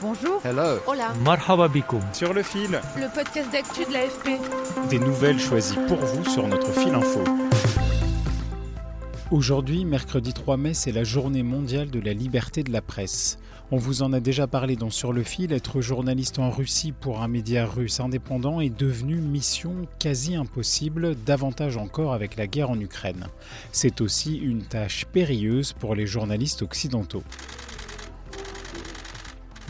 Bonjour. Hello. Hola. Marhaba bikoum. sur le fil. Le podcast d'actu de l'AFP. Des nouvelles choisies pour vous sur notre fil info. Aujourd'hui, mercredi 3 mai, c'est la journée mondiale de la liberté de la presse. On vous en a déjà parlé dans Sur le fil, être journaliste en Russie pour un média russe indépendant est devenu mission quasi impossible, davantage encore avec la guerre en Ukraine. C'est aussi une tâche périlleuse pour les journalistes occidentaux.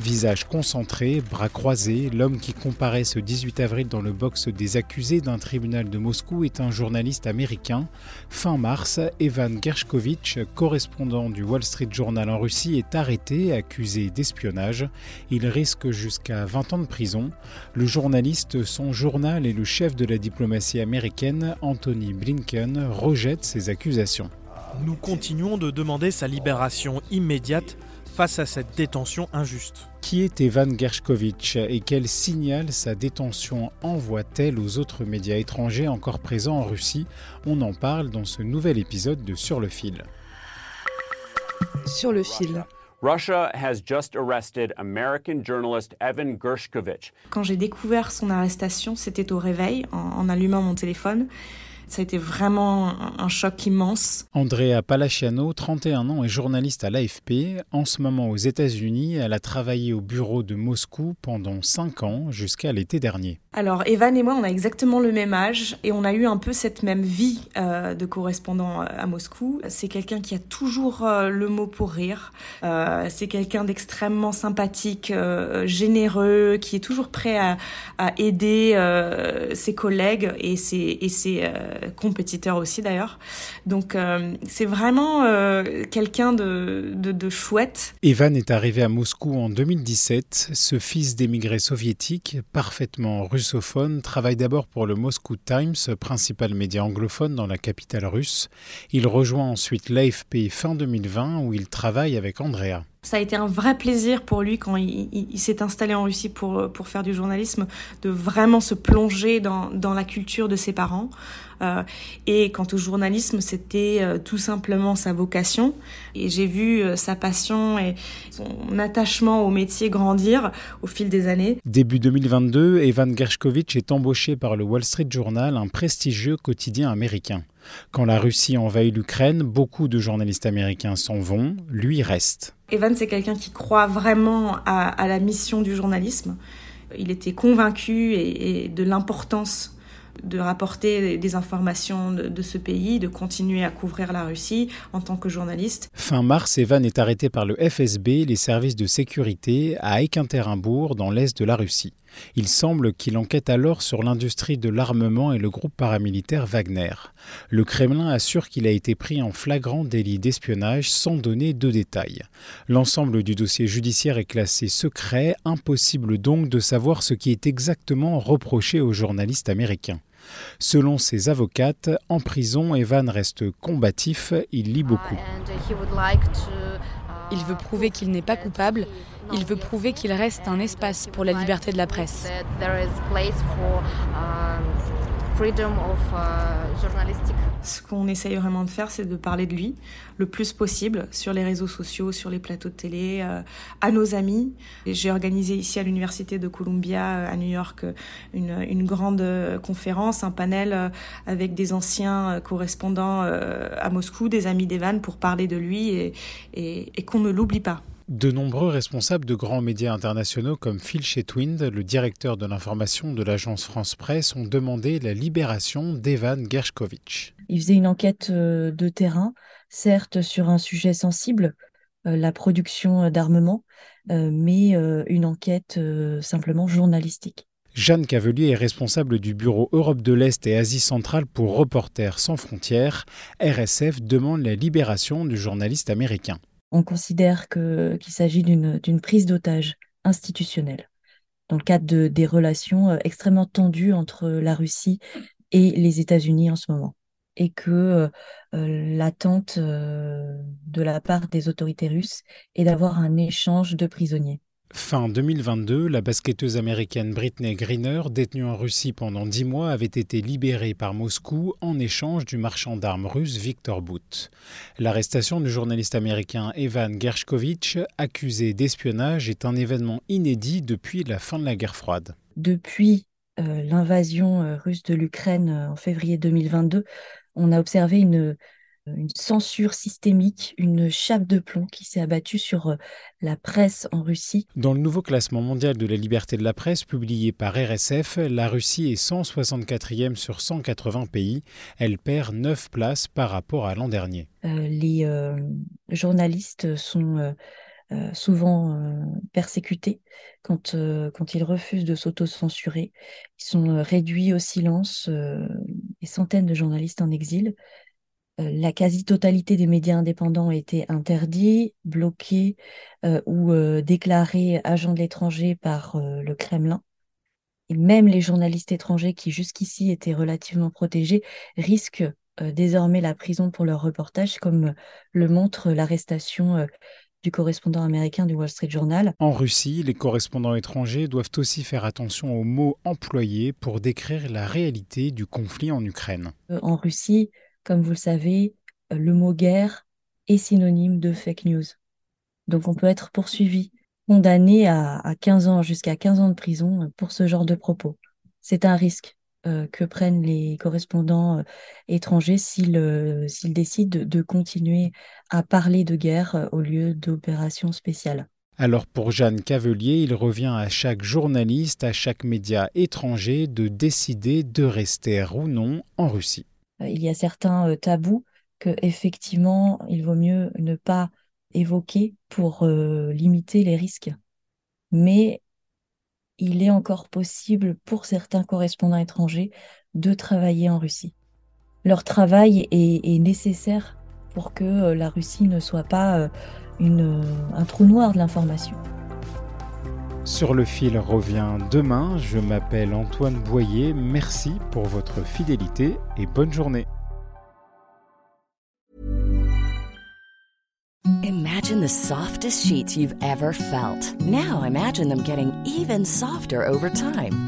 Visage concentré, bras croisés, l'homme qui comparaît ce 18 avril dans le box des accusés d'un tribunal de Moscou est un journaliste américain. Fin mars, Evan Gershkovitch, correspondant du Wall Street Journal en Russie, est arrêté, accusé d'espionnage. Il risque jusqu'à 20 ans de prison. Le journaliste, son journal et le chef de la diplomatie américaine, Anthony Blinken, rejette ces accusations. Nous continuons de demander sa libération immédiate face à cette détention injuste. Qui est Evan Gershkovitch et quel signal sa détention envoie-t-elle aux autres médias étrangers encore présents en Russie? On en parle dans ce nouvel épisode de Sur le fil. Sur le fil. Russia has just arrested American journalist Evan Gershkovich. Quand j'ai découvert son arrestation, c'était au réveil, en, en allumant mon téléphone. Ça a été vraiment un, choc immense. Andrea Palaciano, 31 ans, est journaliste à l'AFP. En ce moment aux États-Unis, elle a travaillé au bureau de Moscou pendant 5 ans jusqu'à l'été dernier. Alors Evan et moi, on a exactement le même âge et on a eu un peu cette même vie euh, de correspondant à Moscou. C'est quelqu'un qui a toujours euh, le mot pour rire. Euh, c'est quelqu'un d'extrêmement sympathique, euh, généreux, qui est toujours prêt à, à aider euh, ses collègues et ses, et ses euh, compétiteurs aussi d'ailleurs. Donc euh, c'est vraiment euh, quelqu'un de, de, de chouette. Evan est arrivé à Moscou en 2017. Ce fils d'émigrés soviétiques, parfaitement russophone, travaille d'abord pour le Moscow Times, principal média anglophone dans la capitale russe. Il rejoint ensuite l'AFP fin 2020 où il travaille avec Andrea. Ça a été un vrai plaisir pour lui quand il, s'est installé en Russie pour, pour faire du journalisme, de vraiment se plonger dans, dans la culture de ses parents. Euh, et quant au journalisme, c'était euh, tout simplement sa vocation. Et j'ai vu euh, sa passion et son attachement au métier grandir au fil des années. Début 2022, Evan Gershkovitch est embauché par le Wall Street Journal, un prestigieux quotidien américain. Quand la Russie envahit l'Ukraine, beaucoup de journalistes américains s'en vont, lui reste. Evan, c'est quelqu'un qui croit vraiment à, la mission du journalisme. Il était convaincu et de l'importance de rapporter des informations de, ce pays, de continuer à couvrir la Russie en tant que journaliste. Fin mars, Evan est arrêté par le FSB, les services de sécurité, à Ekaterinbourg, dans l'est de la Russie. Il semble qu'il enquête alors sur l'industrie de l'armement et le groupe paramilitaire Wagner. Le Kremlin assure qu'il a été pris en flagrant délit d'espionnage sans donner de détails. L'ensemble du dossier judiciaire est classé secret, impossible donc de savoir ce qui est exactement reproché aux journalistes américains. Selon ses avocates, en prison, Evan reste combatif, il lit beaucoup. Il veut prouver qu'il n'est pas coupable, il veut prouver qu'il reste un espace pour la liberté de la presse. Ce qu'on essaye vraiment de faire, c'est de parler de lui le plus possible sur les réseaux sociaux, sur les plateaux de télé, euh, à nos amis. J'ai organisé ici à l'Université de Columbia à New York une, grande conférence, un panel avec des anciens correspondants à Moscou, des amis d'Evan, pour parler de lui et qu'on ne l'oublie pas. De nombreux responsables de grands médias internationaux comme Phil Chetwind, le directeur de l'information de l'agence France Presse, ont demandé la libération d'Evan Gershkovitch. Il faisait une enquête de terrain, certes sur un sujet sensible, la production d'armement, mais une enquête simplement journalistique. Jeanne Cavelier est responsable du bureau Europe de l'Est et Asie centrale pour Reporters sans frontières. RSF demande la libération du journaliste américain. On considère qu'il s'agit d'une prise d'otage institutionnelle dans le cadre de, des relations euh, extrêmement tendues entre la Russie et les États-Unis en ce moment et que euh, euh, l'attente de la part des autorités russes est d'avoir un échange de prisonniers. Fin 2022, la basketteuse américaine Britney Greener, détenue en Russie pendant dix mois, avait été libérée par Moscou en échange du marchand d'armes russe Victor Bout. L'arrestation du journaliste américain Evan Gershkovitch, accusé d'espionnage, est un événement inédit depuis la fin de la guerre froide. Depuis euh, l'invasion euh, russe de l'Ukraine euh, en février 2022, on a observé une une censure systémique, une chape de plomb qui s'est abattue sur euh, la presse en Russie. Dans le nouveau classement mondial de la liberté de la presse publié par RSF, la Russie est 164e sur 180 pays. Elle perd 9 places par rapport à l'an dernier. Euh, les euh, journalistes sont souvent persécutés quand, quand ils refusent de s'auto-censurer. Ils sont réduits au silence, des centaines de journalistes en exil. Euh, la quasi-totalité des médias indépendants été interdits, bloqués euh, ou euh, déclarés agents de l'étranger par le Kremlin. Et même les journalistes étrangers qui jusqu'ici étaient relativement protégés risquent désormais la prison pour leur reportage, comme le montre l'arrestation du correspondant américain du Wall Street Journal. En Russie, les correspondants étrangers doivent aussi faire attention aux mots employés pour décrire la réalité du conflit en Ukraine. En Russie, comme vous le savez, euh, le mot guerre est synonyme de fake news. Donc on peut être poursuivi, condamné à, 15 ans, jusqu'à 15 ans de prison euh, pour ce genre de propos. C'est un risque euh, que prennent les correspondants étrangers s'ils décident de continuer à parler de guerre au lieu d'opérations spéciales. Alors pour Jeanne Cavelier, il revient à chaque journaliste, à chaque média étranger de décider de rester ou non en Russie. Euh, il y a certains euh, tabous que effectivement il vaut mieux ne pas évoquer pour euh, limiter les risques. Mais il est encore possible pour certains correspondants étrangers de travailler en Russie. Leur travail est, nécessaire pour que la Russie ne soit pas un trou noir de l'information. Sur le fil revient demain. Je m'appelle Antoine Boyer. Merci pour votre fidélité et bonne journée. Imagine the softest sheets you've ever felt. Now imagine them getting even softer over time.